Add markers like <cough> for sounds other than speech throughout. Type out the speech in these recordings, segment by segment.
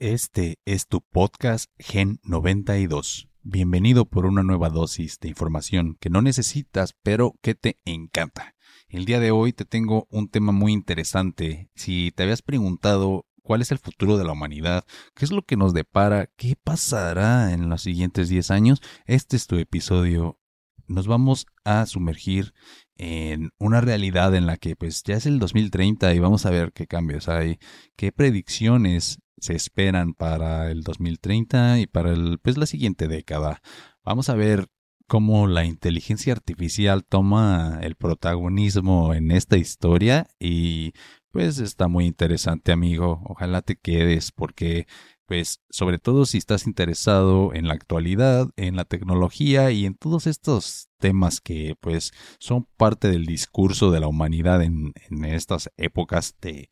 Este es tu podcast Gen 92. Bienvenido por una nueva dosis de información que no necesitas, pero que te encanta. El día de hoy te tengo un tema muy interesante. Si te habías preguntado cuál es el futuro de la humanidad, qué es lo que nos depara, qué pasará en los siguientes 10 años, este es tu episodio. Nos vamos a sumergir en una realidad en la que pues ya es el 2030 y vamos a ver qué cambios hay, qué predicciones se esperan para el 2030 y para el, pues, la siguiente década. Vamos a ver cómo la inteligencia artificial toma el protagonismo en esta historia y pues está muy interesante amigo. Ojalá te quedes porque pues sobre todo si estás interesado en la actualidad, en la tecnología y en todos estos temas que pues son parte del discurso de la humanidad en, en estas épocas de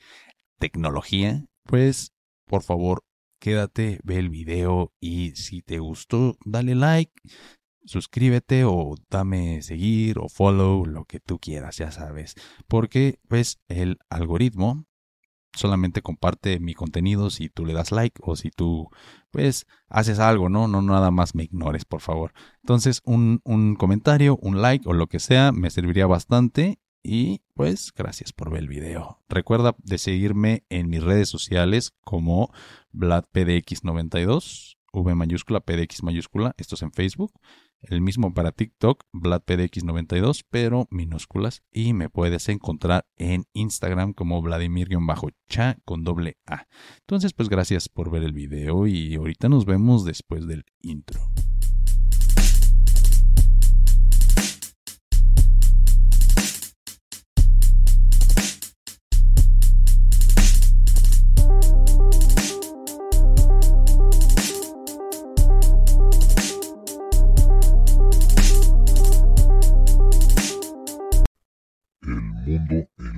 tecnología, pues por favor, quédate, ve el video y si te gustó, dale like, suscríbete o dame seguir o follow, lo que tú quieras, ya sabes. Porque pues el algoritmo solamente comparte mi contenido si tú le das like o si tú pues haces algo, ¿no? No nada más me ignores, por favor. Entonces un, un comentario, un like o lo que sea me serviría bastante y pues gracias por ver el video. Recuerda de seguirme en mis redes sociales como VladPDX92, V mayúscula, PDX mayúscula, esto es en Facebook. El mismo para TikTok, VladPDX92, pero minúsculas. Y me puedes encontrar en Instagram como Vladimir-cha con doble A. Entonces, pues gracias por ver el video y ahorita nos vemos después del intro.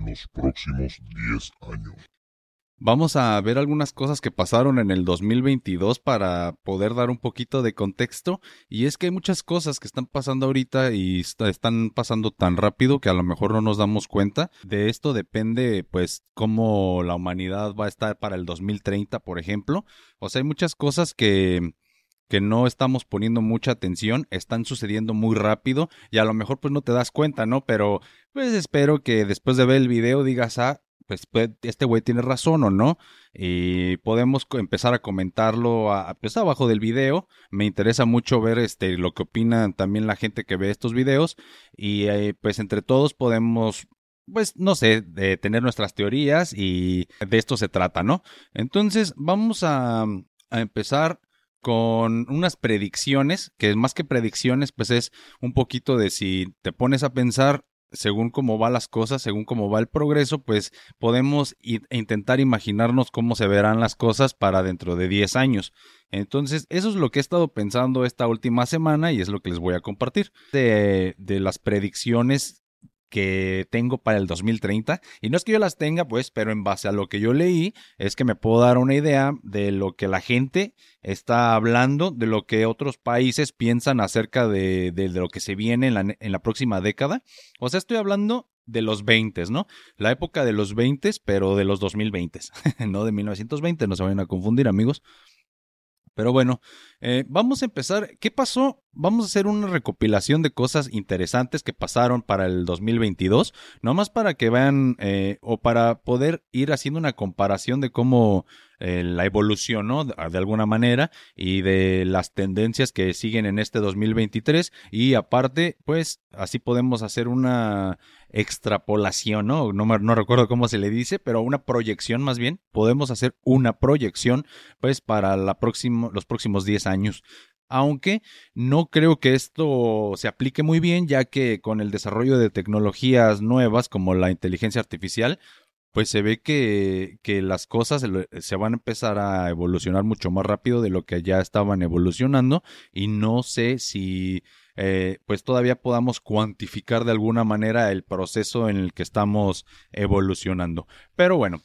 Los próximos 10 años. Vamos a ver algunas cosas que pasaron en el 2022 para poder dar un poquito de contexto. Y es que hay muchas cosas que están pasando ahorita y están pasando tan rápido que a lo mejor no nos damos cuenta. De esto depende, pues, cómo la humanidad va a estar para el 2030, por ejemplo. O sea, hay muchas cosas que que no estamos poniendo mucha atención, están sucediendo muy rápido y a lo mejor pues no te das cuenta, ¿no? Pero pues espero que después de ver el video digas, ah, pues, pues este güey tiene razón o no y podemos empezar a comentarlo a, pues abajo del video. Me interesa mucho ver este lo que opinan también la gente que ve estos videos y eh, pues entre todos podemos pues no sé, tener nuestras teorías y de esto se trata, ¿no? Entonces vamos a, a empezar con unas predicciones, que más que predicciones, pues es un poquito de si te pones a pensar según cómo van las cosas, según cómo va el progreso, pues podemos intentar imaginarnos cómo se verán las cosas para dentro de 10 años. Entonces, eso es lo que he estado pensando esta última semana y es lo que les voy a compartir. De, de las predicciones que tengo para el 2030. Y no es que yo las tenga, pues, pero en base a lo que yo leí, es que me puedo dar una idea de lo que la gente está hablando, de lo que otros países piensan acerca de, lo que se viene en la, en la próxima década. O sea, estoy hablando de los 20, ¿no? La época de los 20, pero de los 2020, <laughs> no de 1920, no se vayan a confundir, amigos. Pero bueno, eh, vamos a empezar. ¿Qué pasó? Vamos a hacer una recopilación de cosas interesantes que pasaron para el 2022, nomás para que vean eh, o para poder ir haciendo una comparación de cómo eh, la evolución, ¿no? De, alguna manera y de las tendencias que siguen en este 2023 y aparte, pues así podemos hacer una extrapolación, ¿no? No, no recuerdo cómo se le dice, pero una proyección más bien. Podemos hacer una proyección, pues, para la los próximos 10 años. Aunque no creo que esto se aplique muy bien, ya que con el desarrollo de tecnologías nuevas como la inteligencia artificial, pues se ve que, que, las cosas se van a empezar a evolucionar mucho más rápido de lo que ya estaban evolucionando y no sé si eh, pues todavía podamos cuantificar de alguna manera el proceso en el que estamos evolucionando. Pero bueno,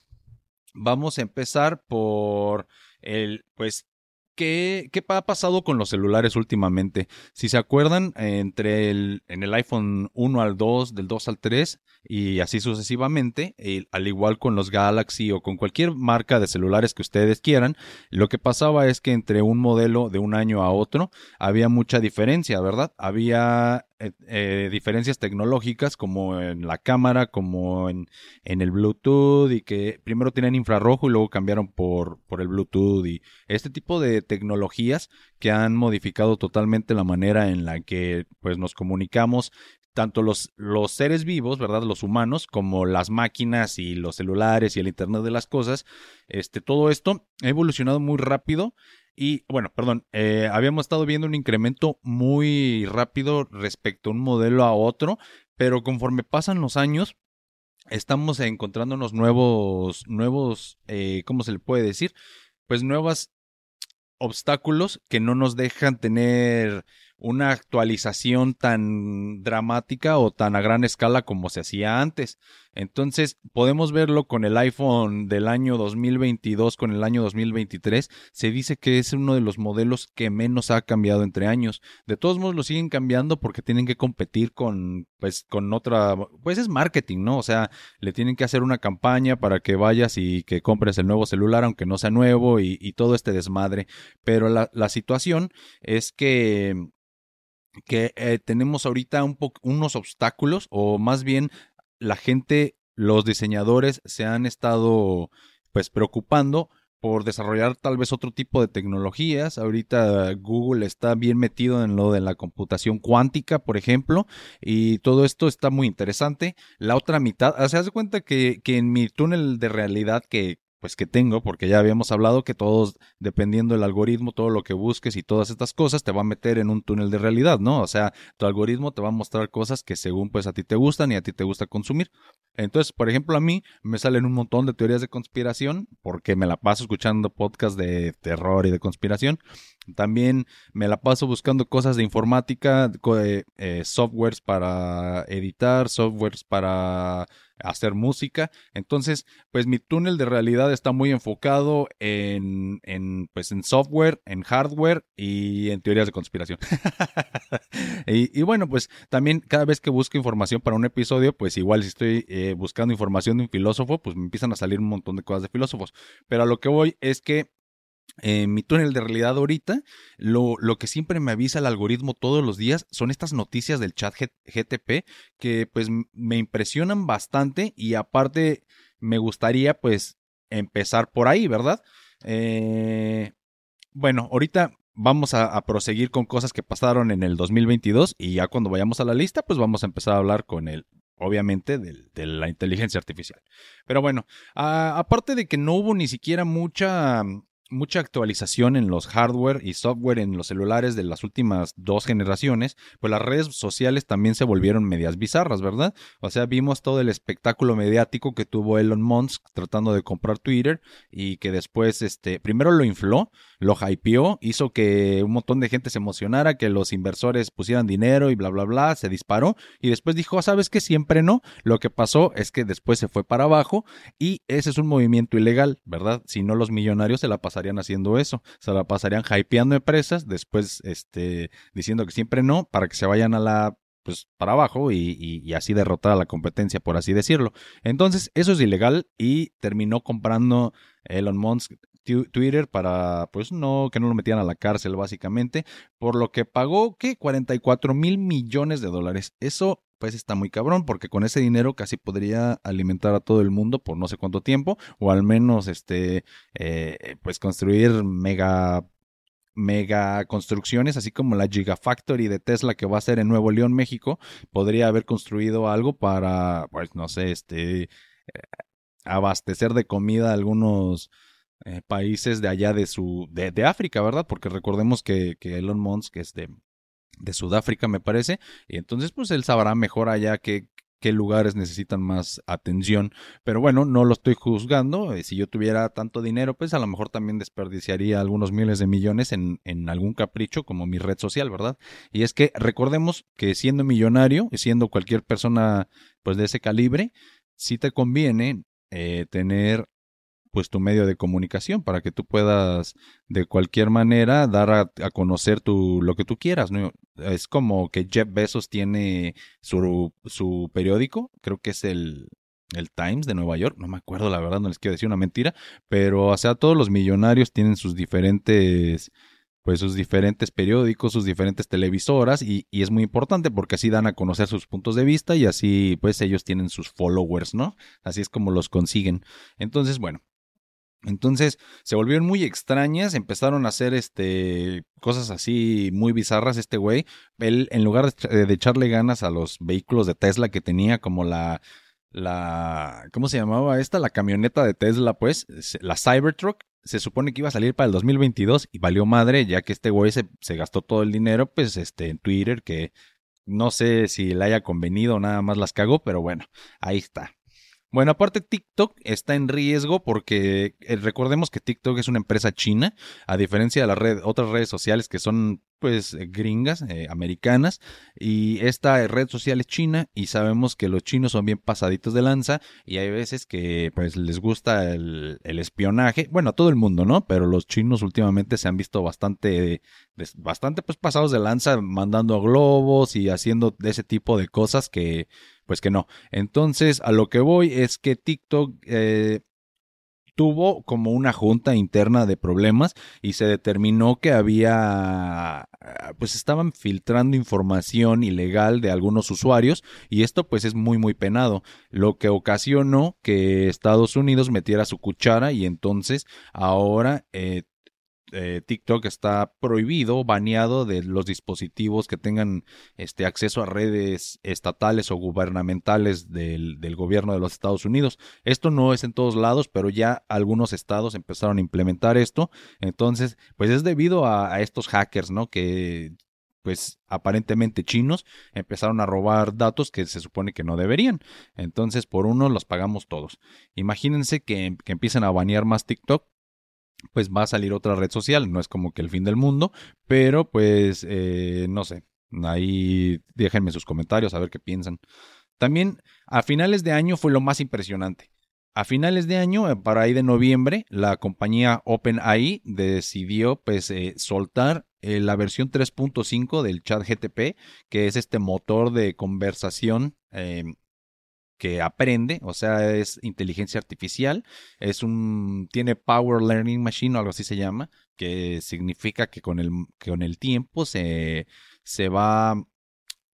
vamos a empezar por el, pues ¿Qué, ¿Qué ha pasado con los celulares últimamente? Si se acuerdan, entre el, en el iPhone 1 al 2, del 2 al 3 y así sucesivamente, al igual con los Galaxy o con cualquier marca de celulares que ustedes quieran, lo que pasaba es que entre un modelo de un año a otro había mucha diferencia, ¿verdad? Había eh, eh, diferencias tecnológicas como en la cámara, como en, en, el Bluetooth y que primero tenían infrarrojo y luego cambiaron por, por el Bluetooth y este tipo de tecnologías que han modificado totalmente la manera en la que pues nos comunicamos tanto los, los seres vivos, ¿verdad? Los humanos, como las máquinas y los celulares y el Internet de las cosas. Este, todo esto ha evolucionado muy rápido y bueno, perdón, eh, habíamos estado viendo un incremento muy rápido respecto a un modelo a otro, pero conforme pasan los años, estamos encontrándonos nuevos, nuevos, eh, ¿cómo se le puede decir? Pues nuevos obstáculos que no nos dejan tener una actualización tan dramática o tan a gran escala como se hacía antes. Entonces, podemos verlo con el iPhone del año 2022 con el año 2023. Se dice que es uno de los modelos que menos ha cambiado entre años. De todos modos, lo siguen cambiando porque tienen que competir con, pues, con otra, pues es marketing, ¿no? O sea, le tienen que hacer una campaña para que vayas y que compres el nuevo celular, aunque no sea nuevo y, todo este desmadre. Pero la, la situación es que que eh, tenemos ahorita un unos obstáculos o más bien la gente, los diseñadores se han estado pues preocupando por desarrollar tal vez otro tipo de tecnologías. Ahorita Google está bien metido en lo de la computación cuántica, por ejemplo, y todo esto está muy interesante. La otra mitad, se hace cuenta que, que en mi túnel de realidad que, pues que tengo, porque ya habíamos hablado que todos, dependiendo del algoritmo, todo lo que busques y todas estas cosas, te va a meter en un túnel de realidad, ¿no? O sea, tu algoritmo te va a mostrar cosas que según pues a ti te gustan y a ti te gusta consumir. Entonces, por ejemplo, a mí me salen un montón de teorías de conspiración, porque me la paso escuchando podcasts de terror y de conspiración. También me la paso buscando cosas de informática, eh, softwares para editar, softwares para hacer música. Entonces, pues mi túnel de realidad está muy enfocado en, en pues en software, en hardware y en teorías de conspiración. <laughs> y, bueno, pues también cada vez que busco información para un episodio, pues igual si estoy eh, buscando información de un filósofo, pues me empiezan a salir un montón de cosas de filósofos. Pero a lo que voy es que en mi túnel de realidad ahorita, lo, lo, que siempre me avisa el algoritmo todos los días son estas noticias del chat GTP que pues me impresionan bastante y aparte me gustaría pues empezar por ahí, ¿verdad? Eh, bueno, ahorita vamos a, proseguir con cosas que pasaron en el 2022 y ya cuando vayamos a la lista pues vamos a empezar a hablar con el obviamente de, la inteligencia artificial. Pero bueno, aparte de que no hubo ni siquiera mucha mucha actualización en los hardware y software en los celulares de las últimas dos generaciones, pues las redes sociales también se volvieron medias bizarras, ¿verdad? O sea, vimos todo el espectáculo mediático que tuvo Elon Musk tratando de comprar Twitter y que después, este, primero lo infló, lo hypeó, hizo que un montón de gente se emocionara, que los inversores pusieran dinero y bla, bla, bla, se disparó y después dijo, ¿sabes que Siempre no. Lo que pasó es que después se fue para abajo y ese es un movimiento ilegal, ¿verdad? Si no, los millonarios se la pasarían haciendo eso, se la pasarían hypeando empresas, después este, diciendo que siempre no, para que se vayan a la pues para abajo y, y, así derrotar a la competencia, por así decirlo. Entonces, eso es ilegal y terminó comprando Elon Musk Twitter para, pues no, que no lo metieran a la cárcel básicamente, por lo que pagó, ¿qué? 44 mil millones de dólares. Eso pues está muy cabrón, porque con ese dinero casi podría alimentar a todo el mundo por no sé cuánto tiempo, o al menos, este, eh, pues construir mega mega construcciones, así como la Gigafactory de Tesla que va a ser en Nuevo León, México, podría haber construido algo para, pues no sé, este, eh, abastecer de comida a algunos eh, países de allá de su, de, África, ¿verdad? Porque recordemos que, que Elon Musk es de, de Sudáfrica, me parece, y entonces pues él sabrá mejor allá qué, qué lugares necesitan más atención. Pero bueno, no lo estoy juzgando. Eh, si yo tuviera tanto dinero, pues a lo mejor también desperdiciaría algunos miles de millones en, en, algún capricho como mi red social, ¿verdad? Y es que recordemos que siendo millonario y siendo cualquier persona pues de ese calibre, sí te conviene eh, tener pues tu medio de comunicación para que tú puedas de cualquier manera dar a, conocer tu, lo que tú quieras. ¿no? Es como que Jeff Bezos tiene su, su periódico, creo que es el, el Times de Nueva York, no me acuerdo la verdad, no les quiero decir una mentira, pero o sea, todos los millonarios tienen sus diferentes pues sus diferentes periódicos, sus diferentes televisoras y, y, es muy importante porque así dan a conocer sus puntos de vista y así pues ellos tienen sus followers, ¿no? Así es como los consiguen. Entonces, bueno. Entonces se volvieron muy extrañas, empezaron a hacer este cosas así muy bizarras este güey. Él en lugar de, de echarle ganas a los vehículos de Tesla que tenía como la la ¿cómo se llamaba esta? La camioneta de Tesla, pues, la Cybertruck se supone que iba a salir para el 2022 y valió madre, ya que este güey se, se, gastó todo el dinero, pues, este, en Twitter, que no sé si le haya convenido, nada más las cagó, pero bueno, ahí está. Bueno, aparte TikTok está en riesgo porque eh, recordemos que TikTok es una empresa china, a diferencia de las red, otras redes sociales que son pues eh, gringas, eh, americanas, y esta red social es china y sabemos que los chinos son bien pasaditos de lanza y hay veces que pues les gusta el, el espionaje, bueno, a todo el mundo, ¿no? Pero los chinos últimamente se han visto bastante, bastante pues pasados de lanza mandando globos y haciendo ese tipo de cosas que pues que no. Entonces, a lo que voy es que TikTok eh, tuvo como una junta interna de problemas y se determinó que había pues estaban filtrando información ilegal de algunos usuarios y esto pues es muy muy penado lo que ocasionó que Estados Unidos metiera su cuchara y entonces ahora eh, eh, TikTok está prohibido, baneado de los dispositivos que tengan este acceso a redes estatales o gubernamentales del, gobierno de los Estados Unidos. Esto no es en todos lados, pero ya algunos estados empezaron a implementar esto. Entonces, pues es debido a, estos hackers, ¿no? Que pues aparentemente chinos empezaron a robar datos que se supone que no deberían. Entonces, por uno los pagamos todos. Imagínense que, que empiecen a banear más TikTok pues va a salir otra red social. No es como que el fin del mundo, pero pues eh, no sé. Ahí déjenme sus comentarios a ver qué piensan. También a finales de año fue lo más impresionante. A finales de año, eh, para ahí de noviembre, la compañía OpenAI decidió pues eh, soltar la versión 3.5 del chat GTP, que es este motor de conversación que aprende, o sea, es inteligencia artificial, es un tiene power learning machine o algo así se llama, que significa que con el con el tiempo se se va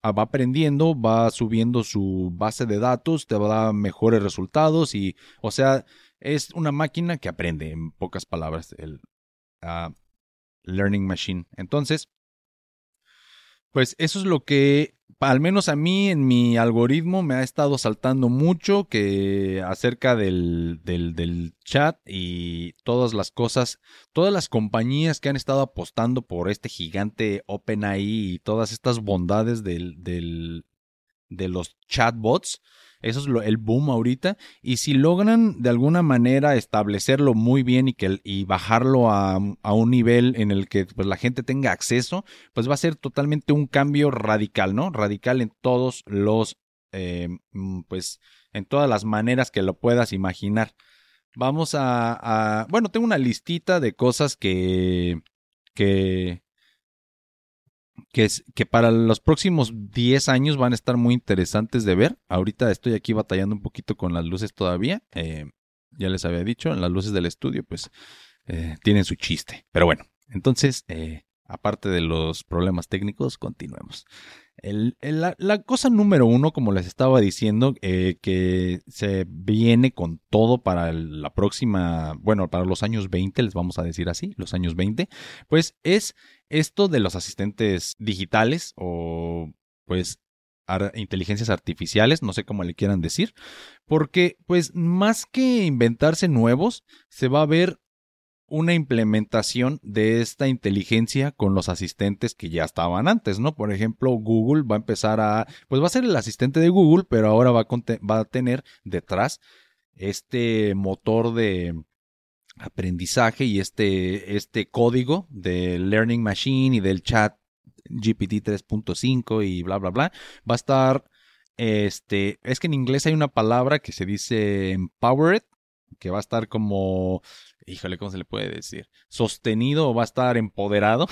ah, va aprendiendo, va subiendo su base de datos, te va a dar mejores resultados y, o sea, es una máquina que aprende, en pocas palabras, el uh, learning machine. Entonces, pues eso es lo que al menos a mí en mi algoritmo me ha estado saltando mucho que acerca del, del, chat y todas las cosas, todas las compañías que han estado apostando por este gigante OpenAI y todas estas bondades del, del, de los chatbots eso es lo, el boom ahorita. Y si logran de alguna manera establecerlo muy bien y, que, y bajarlo a, un nivel en el que pues, la gente tenga acceso, pues va a ser totalmente un cambio radical, ¿no? Radical en todos los, eh, mm, pues, en todas las maneras que lo puedas imaginar. Vamos a, a bueno, tengo una listita de cosas que, que, que, es, que para los próximos 10 años van a estar muy interesantes de ver. Ahorita estoy aquí batallando un poquito con las luces todavía. Eh, ya les había dicho, las luces del estudio pues eh, tienen su chiste. Pero bueno, entonces, eh, aparte de los problemas técnicos, continuemos. La, cosa número uno, como les estaba diciendo, eh, que se viene con todo para la próxima, bueno, para los años 20, les vamos a decir así, los años 20, pues es esto de los asistentes digitales o pues inteligencias artificiales, no sé cómo le quieran decir, porque pues más que inventarse nuevos, se va a ver una implementación de esta inteligencia con los asistentes que ya estaban antes, ¿no? Por ejemplo, Google va a empezar a, pues va a ser el asistente de Google, pero ahora va a, tener detrás este motor de aprendizaje y este, este código de Learning Machine y del chat GPT 3.5 y bla, bla, bla. Va a estar, este, es que en inglés hay una palabra que se dice empowered, que va a estar como, híjole, ¿cómo se le puede decir? Sostenido o va a estar empoderado.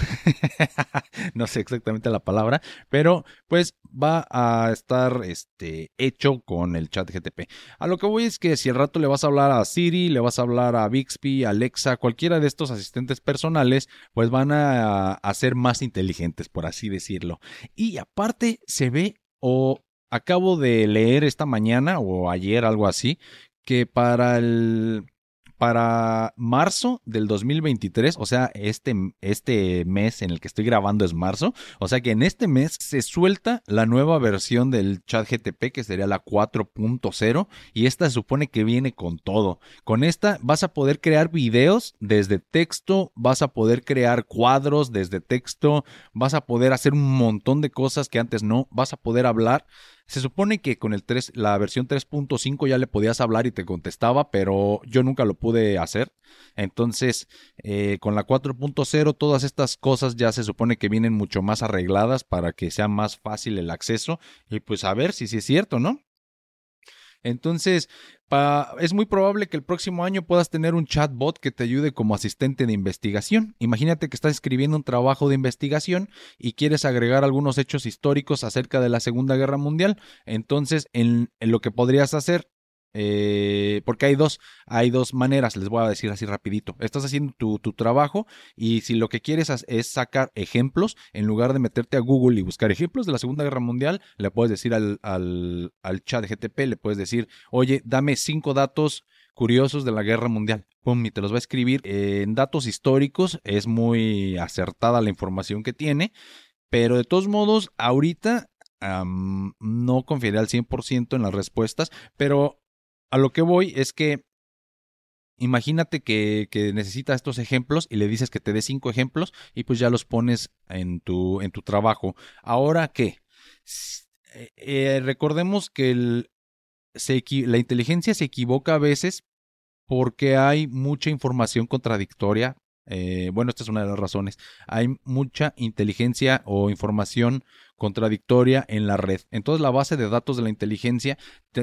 <laughs> no sé exactamente la palabra, pero pues va a estar este, hecho con el chat GTP. A lo que voy es que si al rato le vas a hablar a Siri, le vas a hablar a Bixby, Alexa, cualquiera de estos asistentes personales, pues van a, a ser más inteligentes, por así decirlo. Y aparte se ve o acabo de leer esta mañana o ayer algo así que para el para marzo del 2023, o sea, este, este mes en el que estoy grabando es marzo, o sea que en este mes se suelta la nueva versión del chat GTP que sería la 4.0 y esta se supone que viene con todo. Con esta vas a poder crear videos desde texto, vas a poder crear cuadros desde texto, vas a poder hacer un montón de cosas que antes no, vas a poder hablar se supone que con el 3, la versión 3.5 ya le podías hablar y te contestaba, pero yo nunca lo pude hacer. Entonces, eh, con la 4.0, todas estas cosas ya se supone que vienen mucho más arregladas para que sea más fácil el acceso. Y pues a ver si sí es cierto, ¿no? Entonces, es muy probable que el próximo año puedas tener un chatbot que te ayude como asistente de investigación. Imagínate que estás escribiendo un trabajo de investigación y quieres agregar algunos hechos históricos acerca de la Segunda Guerra Mundial. Entonces, en lo que podrías hacer eh, porque hay dos, hay dos maneras, les voy a decir así rapidito. Estás haciendo tu, trabajo y si lo que quieres es sacar ejemplos, en lugar de meterte a Google y buscar ejemplos de la Segunda Guerra Mundial, le puedes decir al, chat GTP, le puedes decir, oye, dame cinco datos curiosos de la Guerra Mundial. Pum, y te los va a escribir en datos históricos. Es muy acertada la información que tiene. Pero de todos modos, ahorita no confiaré al 100% en las respuestas, pero a lo que voy es que imagínate que, necesitas estos ejemplos y le dices que te dé cinco ejemplos y pues ya los pones en tu, en tu trabajo. Ahora qué? Eh, eh, recordemos que la inteligencia se equivoca a veces porque hay mucha información contradictoria. Eh, bueno, esta es una de las razones. Hay mucha inteligencia o información contradictoria en la red. Entonces la base de datos de la inteligencia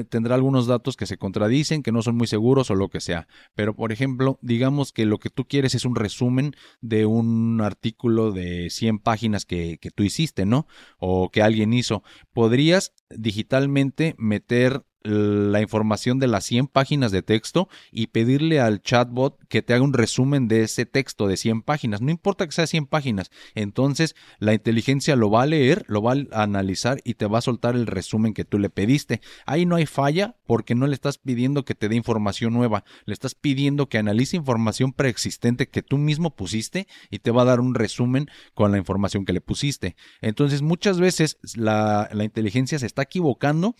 tendrá algunos datos que se contradicen, que no son muy seguros o lo que sea. Pero por ejemplo, digamos que lo que tú quieres es un resumen de un artículo de 100 páginas que, que tú hiciste, ¿no? O que alguien hizo. Podrías digitalmente meter la información de las 100 páginas de texto y pedirle al chatbot que te haga un resumen de ese texto de 100 páginas. No importa que sea 100 páginas. Entonces la inteligencia lo va a leer, lo va a analizar y te va a soltar el resumen que tú le pediste. Ahí no hay falla porque no le estás pidiendo que te dé información nueva. Le estás pidiendo que analice información preexistente que tú mismo pusiste y te va a dar un resumen con la información que le pusiste. Entonces muchas veces la, la inteligencia se está equivocando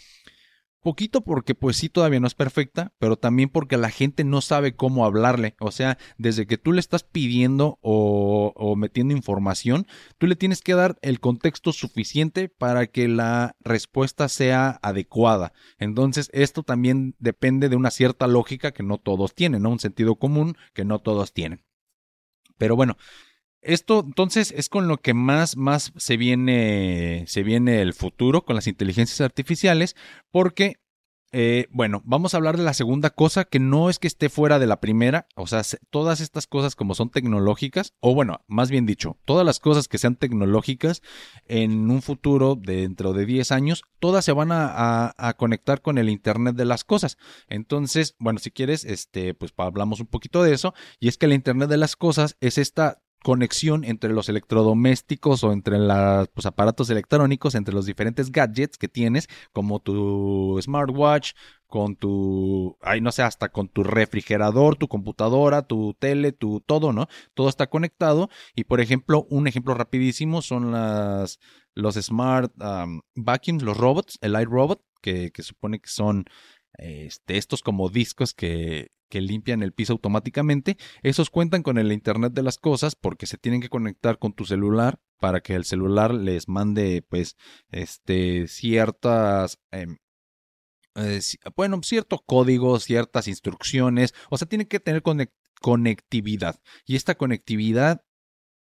Poquito porque pues sí todavía no es perfecta, pero también porque la gente no sabe cómo hablarle. O sea, desde que tú le estás pidiendo o, metiendo información, tú le tienes que dar el contexto suficiente para que la respuesta sea adecuada. Entonces, esto también depende de una cierta lógica que no todos tienen, ¿no? Un sentido común que no todos tienen. Pero bueno, esto entonces es con lo que más, más se viene, se viene el futuro con las inteligencias artificiales, porque, eh, bueno, vamos a hablar de la segunda cosa que no es que esté fuera de la primera, o sea, todas estas cosas como son tecnológicas, o bueno, más bien dicho, todas las cosas que sean tecnológicas en un futuro dentro de 10 años, todas se van a, a, conectar con el Internet de las cosas. Entonces, bueno, si quieres, este, pues hablamos un poquito de eso, y es que el Internet de las cosas es esta conexión entre los electrodomésticos o entre los pues, aparatos electrónicos, entre los diferentes gadgets que tienes, como tu smartwatch, con tu, ay, no sé, hasta con tu refrigerador, tu computadora, tu tele, tu todo, ¿no? Todo está conectado. Y por ejemplo, un ejemplo rapidísimo son las, los smart vacuums, los robots, el iRobot, que, que supone que son este, estos como discos que, limpian el piso automáticamente, esos cuentan con el Internet de las cosas porque se tienen que conectar con tu celular para que el celular les mande pues este ciertas em, eh, bueno, cierto código, ciertas instrucciones, o sea, tiene que tener conectividad. Y esta conectividad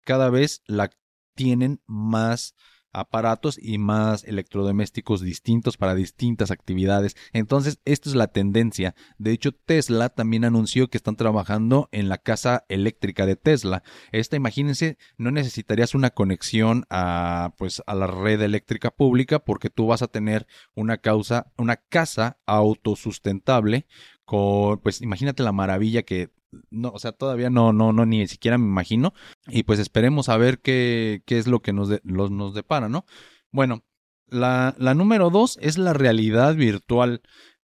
cada vez la tienen más aparatos y más electrodomésticos distintos para distintas actividades. Entonces, esto es la tendencia. De hecho, Tesla también anunció que están trabajando en la casa eléctrica de Tesla. Esta, imagínense, no necesitarías una conexión a pues a la red eléctrica pública porque tú vas a tener una causa, una casa autosustentable con pues imagínate la maravilla que no, o sea, todavía no, no, no, ni siquiera me imagino. Y pues esperemos a ver qué, qué es lo que nos, nos depara, ¿no? Bueno, la, la número dos es la realidad virtual.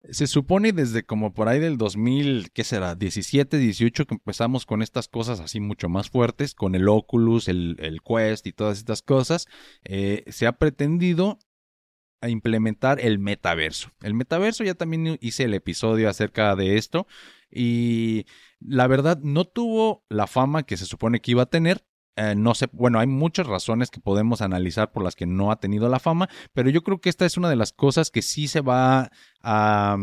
Se supone desde como por ahí del 2000, ¿qué será? 17, 18 que empezamos con estas cosas así mucho más fuertes, con el Oculus, el, el Quest y todas estas cosas. Eh, se ha pretendido a implementar el metaverso. El metaverso ya también hice el episodio acerca de esto y la verdad no tuvo la fama que se supone que iba a tener. Eh, no sé, bueno, hay muchas razones que podemos analizar por las que no ha tenido la fama, pero yo creo que esta es una de las cosas que sí se va a,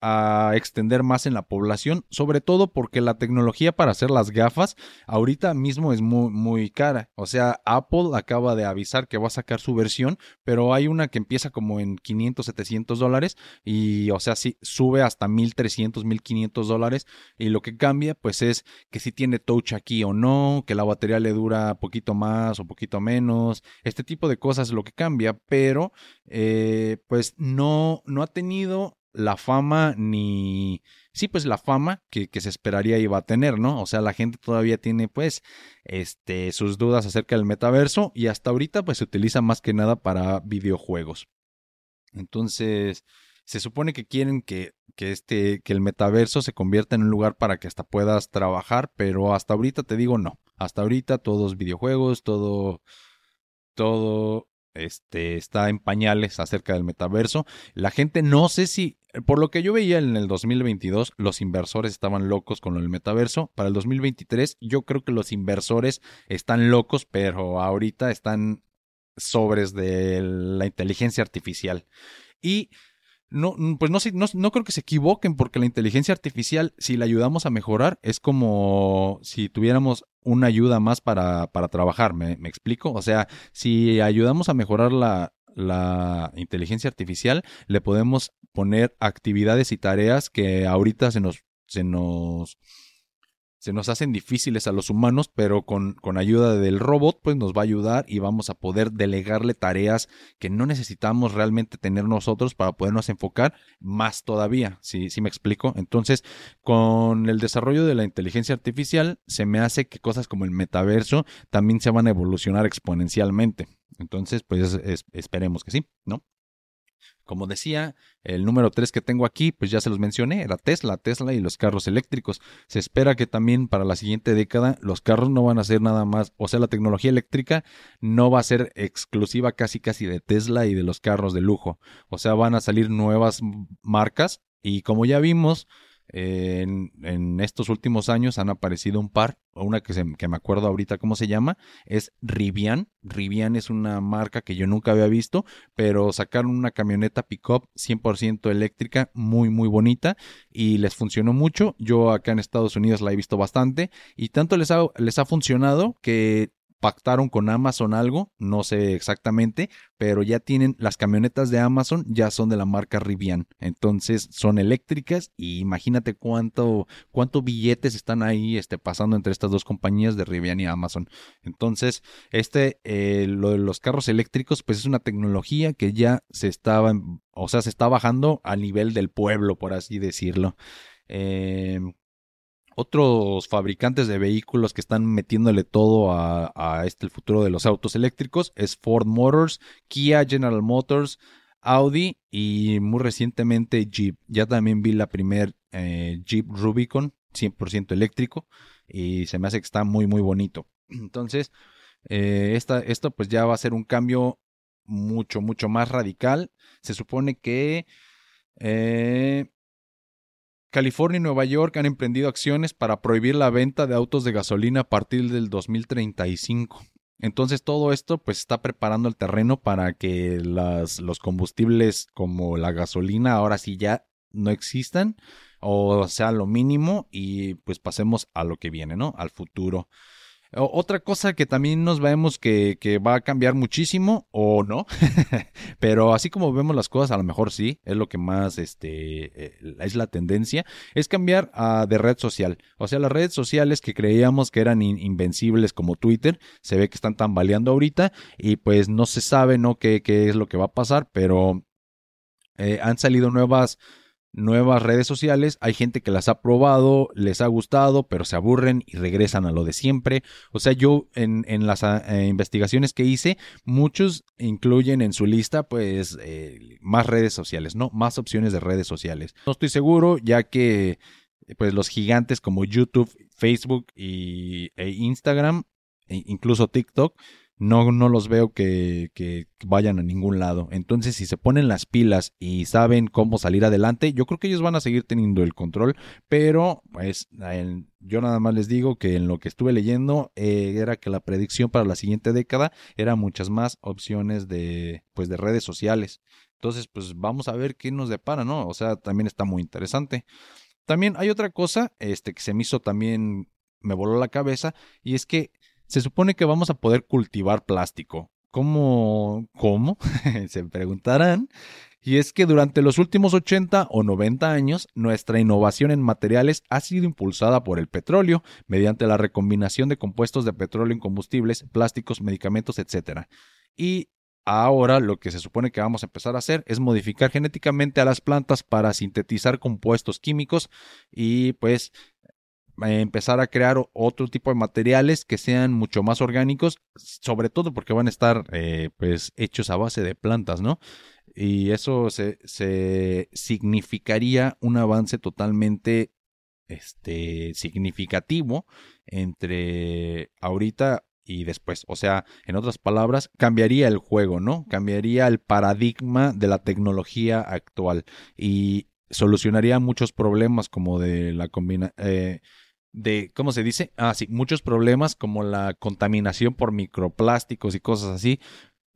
a extender más en la población, sobre todo porque la tecnología para hacer las gafas ahorita mismo es muy, muy cara. O sea, Apple acaba de avisar que va a sacar su versión, pero hay una que empieza como en 500, 700 dólares y, o sea, sí, sube hasta 1300, 1500 dólares y lo que cambia pues es que si tiene touch aquí o no, que la batería le dura poquito más o poquito menos, este tipo de cosas es lo que cambia, pero eh, pues no, no ha tenido la fama ni... Sí, pues la fama que, que, se esperaría iba a tener, ¿no? O sea, la gente todavía tiene, pues, este, sus dudas acerca del metaverso y hasta ahorita, pues, se utiliza más que nada para videojuegos. Entonces, se supone que quieren que, que, este, que el metaverso se convierta en un lugar para que hasta puedas trabajar, pero hasta ahorita te digo no. Hasta ahorita todos videojuegos, todo, todo este, está en pañales acerca del metaverso. La gente no sé si, por lo que yo veía en el 2022, los inversores estaban locos con el metaverso. Para el 2023 yo creo que los inversores están locos, pero ahorita están sobres de la inteligencia artificial. Y no, pues no, no, no, creo que se equivoquen porque la inteligencia artificial, si la ayudamos a mejorar, es como si tuviéramos una ayuda más para, para trabajar, ¿me, ¿me, explico? O sea, si ayudamos a mejorar la, la inteligencia artificial, le podemos poner actividades y tareas que ahorita se nos, se nos se nos hacen difíciles a los humanos, pero con, con, ayuda del robot, pues nos va a ayudar y vamos a poder delegarle tareas que no necesitamos realmente tener nosotros para podernos enfocar más todavía, si ¿sí, me explico. Entonces, con el desarrollo de la inteligencia artificial, se me hace que cosas como el metaverso también se van a evolucionar exponencialmente. Entonces, pues esperemos que sí, ¿no? Como decía, el número 3 que tengo aquí, pues ya se los mencioné, era Tesla, Tesla y los carros eléctricos. Se espera que también para la siguiente década los carros no van a ser nada más, o sea, la tecnología eléctrica no va a ser exclusiva casi casi de Tesla y de los carros de lujo. O sea, van a salir nuevas marcas y como ya vimos, en, estos últimos años han aparecido un par, una que, se, que me acuerdo ahorita cómo se llama, es Rivian. Rivian es una marca que yo nunca había visto, pero sacaron una camioneta pickup 100% eléctrica, muy, muy bonita y les funcionó mucho. Yo acá en Estados Unidos la he visto bastante y tanto les ha, les ha funcionado que pactaron con Amazon algo, no sé exactamente, pero ya tienen las camionetas de Amazon, ya son de la marca Rivian. Entonces son eléctricas y imagínate cuánto, cuánto billetes están ahí este, pasando entre estas dos compañías de Rivian y Amazon. Entonces, este, eh, lo de los carros eléctricos, pues es una tecnología que ya se estaba, o sea, se está bajando a nivel del pueblo, por así decirlo. Eh, otros fabricantes de vehículos que están metiéndole todo a, este el futuro de los autos eléctricos es Ford Motors, Kia, General Motors, Audi y muy recientemente Jeep. Ya también vi la primer eh, Jeep Rubicon 100% eléctrico y se me hace que está muy muy bonito. <clears throat> Entonces, eh, esto pues ya va a ser un cambio mucho mucho más radical. Se supone que eh, California y Nueva York han emprendido acciones para prohibir la venta de autos de gasolina a partir del 2035. Entonces todo esto pues está preparando el terreno para que las, los combustibles como la gasolina ahora sí ya no existan o sea lo mínimo y pues pasemos a lo que viene, ¿no? Al futuro. Otra cosa que también nos vemos que, va a cambiar muchísimo o no, <laughs> pero así como vemos las cosas, a lo mejor sí, es lo que más este, eh, es la tendencia, es cambiar de red social. O sea, las redes sociales que creíamos que eran invencibles como Twitter, se ve que están tambaleando ahorita y pues no se sabe ¿no? qué, qué es lo que va a pasar, pero eh, han salido nuevas nuevas redes sociales, hay gente que las ha probado, les ha gustado, pero se aburren y regresan a lo de siempre. O sea, yo en, las ah, eh, investigaciones que hice, muchos incluyen en su lista pues eh, más redes sociales, ¿no? Más opciones de redes sociales. No estoy seguro, ya que pues los gigantes como YouTube, Facebook e Instagram, e incluso TikTok, no, no los veo que, que, vayan a ningún lado. Entonces, si se ponen las pilas y saben cómo salir adelante, yo creo que ellos van a seguir teniendo el control. Pero, pues, yo nada más les digo que en lo que estuve leyendo eh, era que la predicción para la siguiente década era muchas más opciones de, pues, de redes sociales. Entonces, pues, vamos a ver qué nos depara, ¿no? O sea, también está muy interesante. También hay otra cosa, este, que se me hizo también, me voló la cabeza, y es que se supone que vamos a poder cultivar plástico. ¿Cómo? ¿Cómo? <laughs> se preguntarán. Y es que durante los últimos 80 o 90 años, nuestra innovación en materiales ha sido impulsada por el petróleo, mediante la recombinación de compuestos de petróleo en combustibles, plásticos, medicamentos, etc. Y ahora lo que se supone que vamos a empezar a hacer es modificar genéticamente a las plantas para sintetizar compuestos químicos y pues empezar a crear otro tipo de materiales que sean mucho más orgánicos, sobre todo porque van a estar eh, pues hechos a base de plantas, ¿no? Y eso se, se significaría un avance totalmente este, significativo entre ahorita y después. O sea, en otras palabras, cambiaría el juego, ¿no? Cambiaría el paradigma de la tecnología actual y solucionaría muchos problemas como de la combinación. Eh, de, ¿cómo se dice? Ah, sí, muchos problemas como la contaminación por microplásticos y cosas así,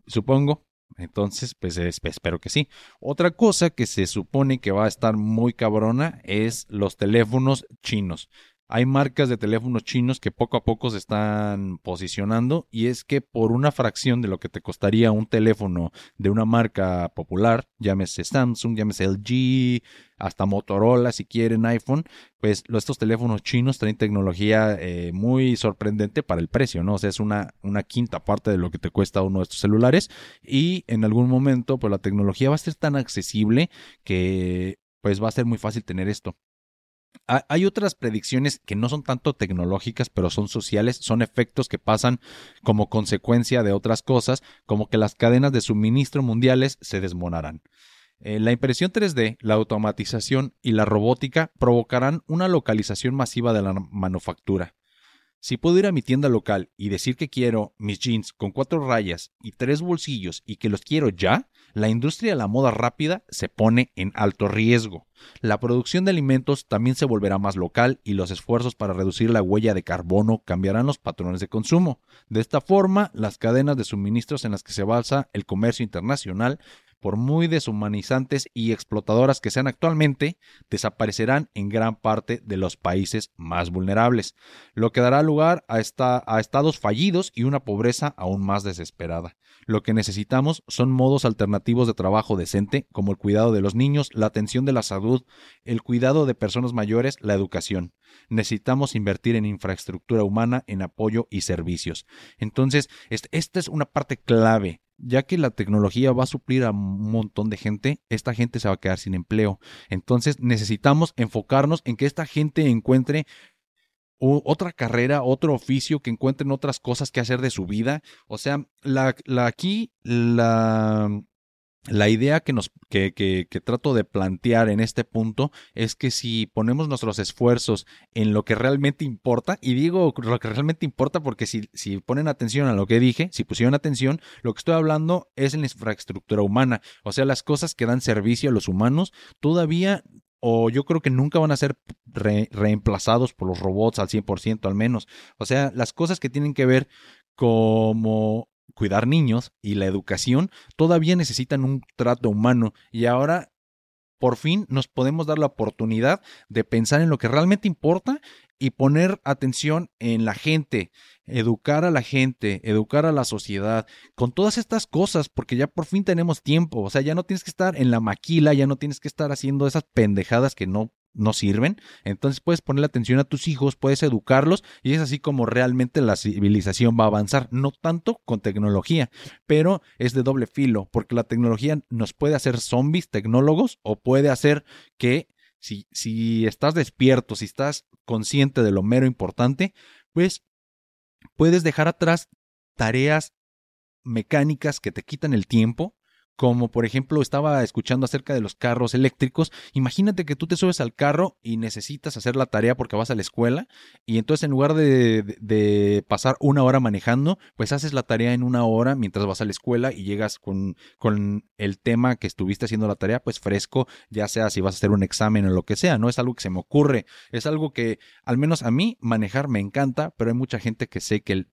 supongo. Entonces, pues espero que sí. Otra cosa que se supone que va a estar muy cabrona es los teléfonos chinos hay marcas de teléfonos chinos que poco a poco se están posicionando y es que por una fracción de lo que te costaría un teléfono de una marca popular, llámese Samsung, llámese LG, hasta Motorola si quieren iPhone, pues estos teléfonos chinos traen tecnología eh, muy sorprendente para el precio, ¿no? O sea, es una, una quinta parte de lo que te cuesta uno de estos celulares y en algún momento pues la tecnología va a ser tan accesible que pues va a ser muy fácil tener esto. Hay otras predicciones que no son tanto tecnológicas, pero son sociales, son efectos que pasan como consecuencia de otras cosas, como que las cadenas de suministro mundiales se desmonarán. Eh, la impresión 3D, la automatización y la robótica provocarán una localización masiva de la manufactura. Si puedo ir a mi tienda local y decir que quiero mis jeans con cuatro rayas y tres bolsillos y que los quiero ya, la industria de la moda rápida se pone en alto riesgo. La producción de alimentos también se volverá más local y los esfuerzos para reducir la huella de carbono cambiarán los patrones de consumo. De esta forma, las cadenas de suministros en las que se basa el comercio internacional por muy deshumanizantes y explotadoras que sean actualmente, desaparecerán en gran parte de los países más vulnerables, lo que dará lugar a, a estados fallidos y una pobreza aún más desesperada. Lo que necesitamos son modos alternativos de trabajo decente, como el cuidado de los niños, la atención de la salud, el cuidado de personas mayores, la educación. Necesitamos invertir en infraestructura humana, en apoyo y servicios. Entonces, esta es una parte clave ya que la tecnología va a suplir a un montón de gente, esta gente se va a quedar sin empleo. Entonces necesitamos enfocarnos en que esta gente encuentre otra carrera, otro oficio, que encuentren otras cosas que hacer de su vida. O sea, la, la aquí la la idea que, nos, que, que, que, trato de plantear en este punto es que si ponemos nuestros esfuerzos en lo que realmente importa, y digo lo que realmente importa porque si, si ponen atención a lo que dije, si pusieron atención, lo que estoy hablando es en la infraestructura humana, o sea, las cosas que dan servicio a los humanos todavía o yo creo que nunca van a ser reemplazados por los robots al 100% al menos. O sea, las cosas que tienen que ver como cuidar niños y la educación todavía necesitan un trato humano y ahora por fin nos podemos dar la oportunidad de pensar en lo que realmente importa y poner atención en la gente, educar a la gente, educar a la sociedad, con todas estas cosas, porque ya por fin tenemos tiempo, o sea, ya no tienes que estar en la maquila, ya no tienes que estar haciendo esas pendejadas que no no sirven. Entonces puedes ponerle atención a tus hijos, puedes educarlos y es así como realmente la civilización va a avanzar. No tanto con tecnología, pero es de doble filo, porque la tecnología nos puede hacer zombies, tecnólogos, o puede hacer que si, si estás despierto, si estás consciente de lo mero importante, pues puedes dejar atrás tareas mecánicas que te quitan el tiempo como por ejemplo estaba escuchando acerca de los carros eléctricos, imagínate que tú te subes al carro y necesitas hacer la tarea porque vas a la escuela y entonces en lugar de, pasar una hora manejando, pues haces la tarea en una hora mientras vas a la escuela y llegas con, con el tema que estuviste haciendo la tarea pues fresco, ya sea si vas a hacer un examen o lo que sea, no es algo que se me ocurre, es algo que al menos a mí manejar me encanta, pero hay mucha gente que sé que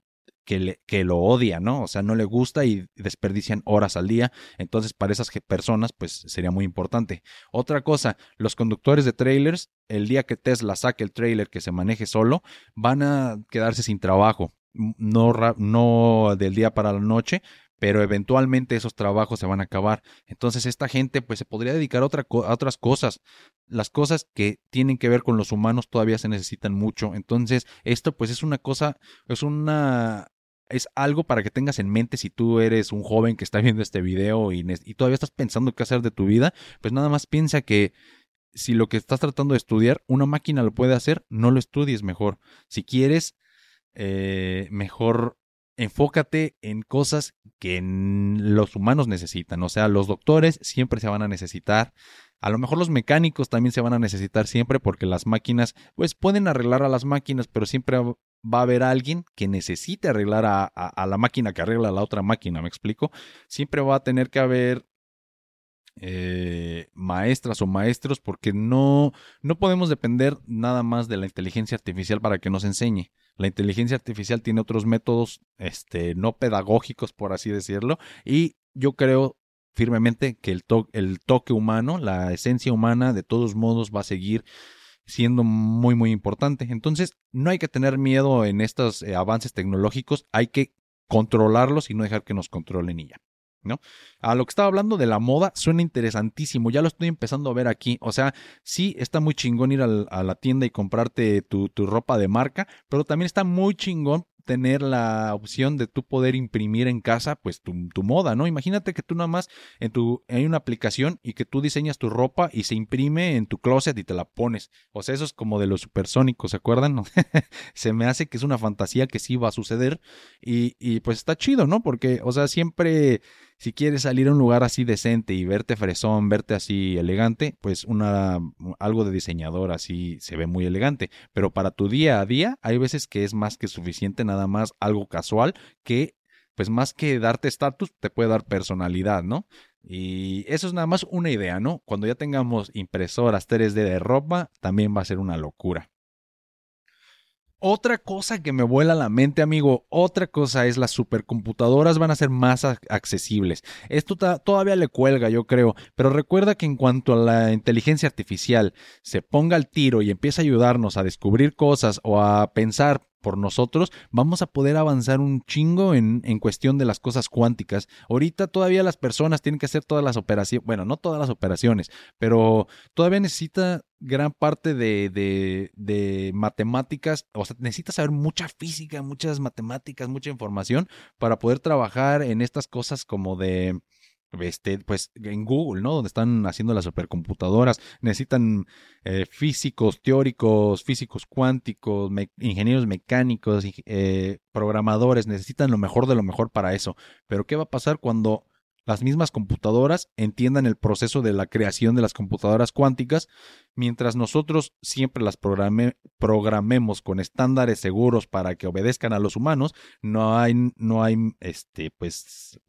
que, lo odia, ¿no? O sea, no le gusta y desperdician horas al día. Entonces, para esas personas, pues sería muy importante. Otra cosa, los conductores de trailers, el día que Tesla saque el trailer que se maneje solo, van a quedarse sin trabajo. No, no del día para la noche, pero eventualmente esos trabajos se van a acabar. Entonces esta gente pues se podría dedicar a, otra a, otras cosas. Las cosas que tienen que ver con los humanos todavía se necesitan mucho. Entonces esto pues es una cosa, es una es algo para que tengas en mente si tú eres un joven que está viendo este video y, todavía estás pensando qué hacer de tu vida, pues nada más piensa que si lo que estás tratando de estudiar, una máquina lo puede hacer, no lo estudies mejor. Si quieres, eh, mejor enfócate en cosas que los humanos necesitan. O sea, los doctores siempre se van a necesitar. A lo mejor los mecánicos también se van a necesitar siempre porque las máquinas, pues pueden arreglar a las máquinas, pero siempre va a haber alguien que necesite arreglar a, la máquina que arregla la otra máquina, ¿me explico? Siempre va a tener que haber eh, maestras o maestros porque no, no podemos depender nada más de la inteligencia artificial para que nos enseñe. La inteligencia artificial tiene otros métodos este, no pedagógicos, por así decirlo, y yo creo firmemente que el toque humano, la esencia humana, de todos modos va a seguir siendo muy, muy importante. Entonces, no hay que tener miedo en estos eh, avances tecnológicos, hay que controlarlos y no dejar que nos controlen y ya. ¿No? A lo que estaba hablando de la moda suena interesantísimo, ya lo estoy empezando a ver aquí, o sea, sí está muy chingón ir a la tienda y comprarte tu, tu ropa de marca, pero también está muy chingón tener la opción de tú poder imprimir en casa pues tu, moda, ¿no? Imagínate que tú nada más en tu hay una aplicación y que tú diseñas tu ropa y se imprime en tu closet y te la pones. O sea, eso es como de los supersónicos, ¿se acuerdan? <laughs> se me hace que es una fantasía que sí va a suceder y, y pues está chido, ¿no? Porque, o sea, siempre si quieres salir a un lugar así decente y verte fresón, verte así elegante, pues una algo de diseñador así se ve muy elegante, pero para tu día a día hay veces que es más que suficiente nada más algo casual que pues más que darte estatus te puede dar personalidad, ¿no? Y eso es nada más una idea, ¿no? Cuando ya tengamos impresoras 3D de ropa, también va a ser una locura. Otra cosa que me vuela la mente, amigo, otra cosa es las supercomputadoras van a ser más accesibles. Esto todavía le cuelga, yo creo, pero recuerda que en cuanto a la inteligencia artificial se ponga al tiro y empiece a ayudarnos a descubrir cosas o a pensar por nosotros, vamos a poder avanzar un chingo en, en, cuestión de las cosas cuánticas. Ahorita todavía las personas tienen que hacer todas las operaciones, bueno, no todas las operaciones, pero todavía necesita gran parte de, de, de matemáticas, o sea, necesita saber mucha física, muchas matemáticas, mucha información para poder trabajar en estas cosas como de este, pues en Google, ¿no? Donde están haciendo las supercomputadoras, necesitan eh, físicos teóricos, físicos cuánticos, ingenieros mecánicos, eh, programadores, necesitan lo mejor de lo mejor para eso. Pero ¿qué va a pasar cuando las mismas computadoras entiendan el proceso de la creación de las computadoras cuánticas, mientras nosotros siempre las programemos con estándares seguros para que obedezcan a los humanos, no hay, no hay este, pues,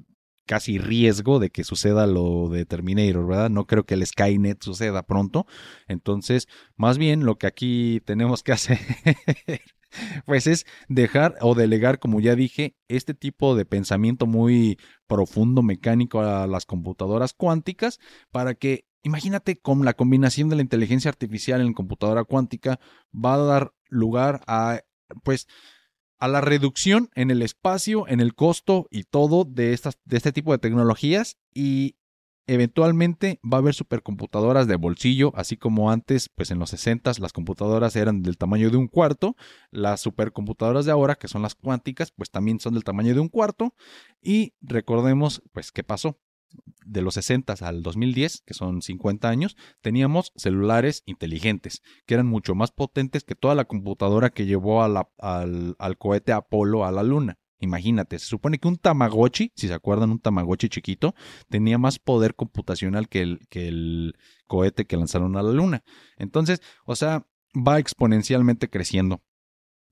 casi riesgo de que suceda lo de Terminator, ¿verdad? No creo que el Skynet suceda pronto. Entonces, más bien lo que aquí tenemos que <laughs> hacer pues es dejar o delegar, como ya dije, este tipo de pensamiento muy profundo mecánico a las computadoras cuánticas para que Imagínate con la combinación de la inteligencia artificial en la computadora cuántica va a dar lugar a, pues, a la reducción en el espacio, en el costo y todo de, estas, de este tipo de tecnologías y eventualmente va a haber supercomputadoras de bolsillo, así como antes, pues en los 60 las computadoras eran del tamaño de un cuarto, las supercomputadoras de ahora, que son las cuánticas, pues también son del tamaño de un cuarto y recordemos, pues, qué pasó de los 60 al 2010, que son 50 años, teníamos celulares inteligentes, que eran mucho más potentes que toda la computadora que llevó al, al, cohete Apolo a la Luna. Imagínate, se supone que un Tamagotchi, si se acuerdan, un Tamagotchi chiquito, tenía más poder computacional que el, que el cohete que lanzaron a la Luna. Entonces, o sea, va exponencialmente creciendo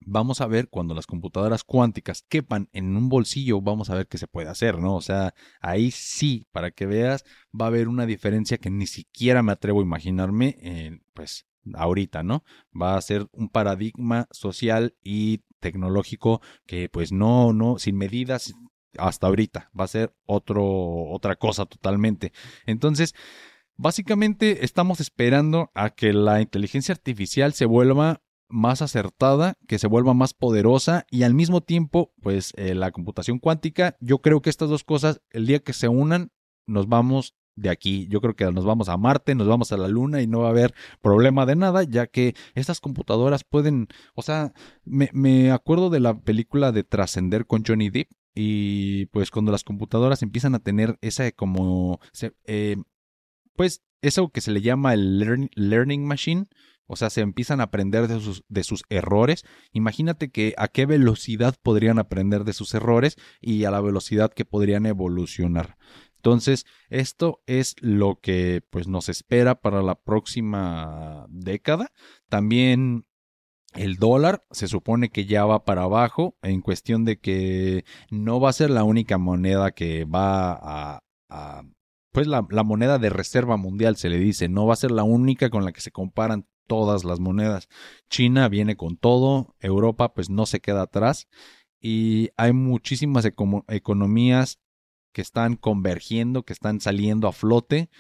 vamos a ver cuando las computadoras cuánticas quepan en un bolsillo, vamos a ver qué se puede hacer, ¿no? O sea, ahí sí, para que veas, va a haber una diferencia que ni siquiera me atrevo a imaginarme, pues ahorita, ¿no? Va a ser un paradigma social y tecnológico que pues no, no, sin medidas hasta ahorita, va a ser otro, otra cosa totalmente. Entonces, básicamente estamos esperando a que la inteligencia artificial se vuelva más acertada, que se vuelva más poderosa y al mismo tiempo, pues eh, la computación cuántica, yo creo que estas dos cosas, el día que se unan, nos vamos de aquí. Yo creo que nos vamos a Marte, nos vamos a la Luna y no va a haber problema de nada, ya que estas computadoras pueden, o sea, me, me acuerdo de la película de Trascender con Johnny Depp y pues cuando las computadoras empiezan a tener esa como, eh, pues eso que se le llama el learning machine, o sea, se empiezan a aprender de sus, de sus errores. Imagínate que a qué velocidad podrían aprender de sus errores y a la velocidad que podrían evolucionar. Entonces, esto es lo que pues nos espera para la próxima década. También el dólar se supone que ya va para abajo en cuestión de que no va a ser la única moneda que va a, pues la, la, moneda de reserva mundial se le dice, no va a ser la única con la que se comparan todas las monedas. China viene con todo, Europa pues no se queda atrás y hay muchísimas economías que están convergiendo, que están saliendo a flote.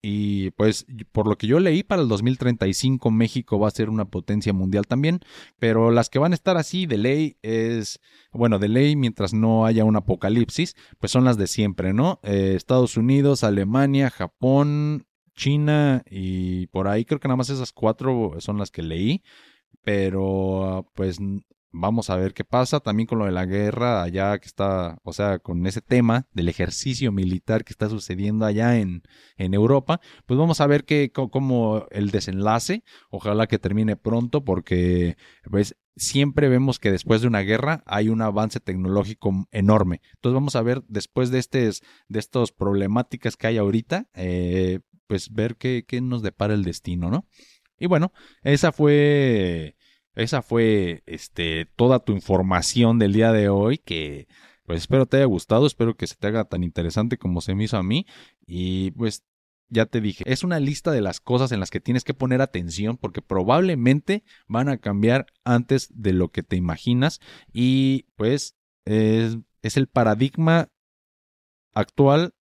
Y pues por lo que yo leí, para el 2035 México va a ser una potencia mundial también, pero las que van a estar así de ley es, bueno, de ley mientras no haya un apocalipsis, pues son las de siempre, ¿no? Eh, Estados Unidos, Alemania, Japón, China y por ahí creo que nada más esas cuatro son las que leí, pero pues vamos a ver qué pasa también con lo de la guerra allá que está, o sea, con ese tema del ejercicio militar que está sucediendo allá en, en Europa, pues vamos a ver qué, cómo el desenlace, ojalá que termine pronto porque pues siempre vemos que después de una guerra hay un avance tecnológico enorme. Entonces vamos a ver después de, estos, de estas problemáticas que hay ahorita, eh, pues ver qué, qué nos depara el destino, ¿no? Y bueno, esa fue, esa fue, este, toda tu información del día de hoy que, pues espero te haya gustado, espero que se te haga tan interesante como se me hizo a mí y pues ya te dije, es una lista de las cosas en las que tienes que poner atención porque probablemente van a cambiar antes de lo que te imaginas y pues es, es el paradigma actual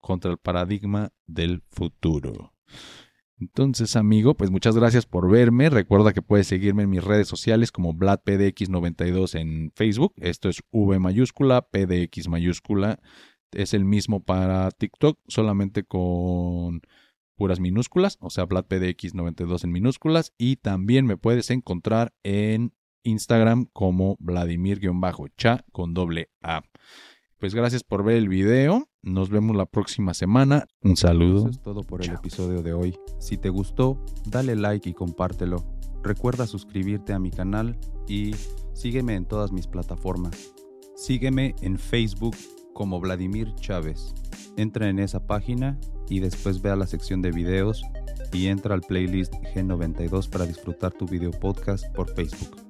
contra el paradigma del futuro. Entonces, amigo, pues muchas gracias por verme. Recuerda que puedes seguirme en mis redes sociales como VladPDX92 en Facebook. Esto es V mayúscula, PDX mayúscula. Es el mismo para TikTok, solamente con puras minúsculas, o sea, VladPDX92 en minúsculas. Y también me puedes encontrar en Instagram como Vladimir-cha con doble A. Pues gracias por ver el video. Nos vemos la próxima semana. Un saludo. Eso es todo por el episodio de hoy. Si te gustó, dale like y compártelo. Recuerda suscribirte a mi canal y sígueme en todas mis plataformas. Sígueme en Facebook como Vladimir Chávez. Entra en esa página y después ve a la sección de videos y entra al playlist G92 para disfrutar tu video podcast por Facebook.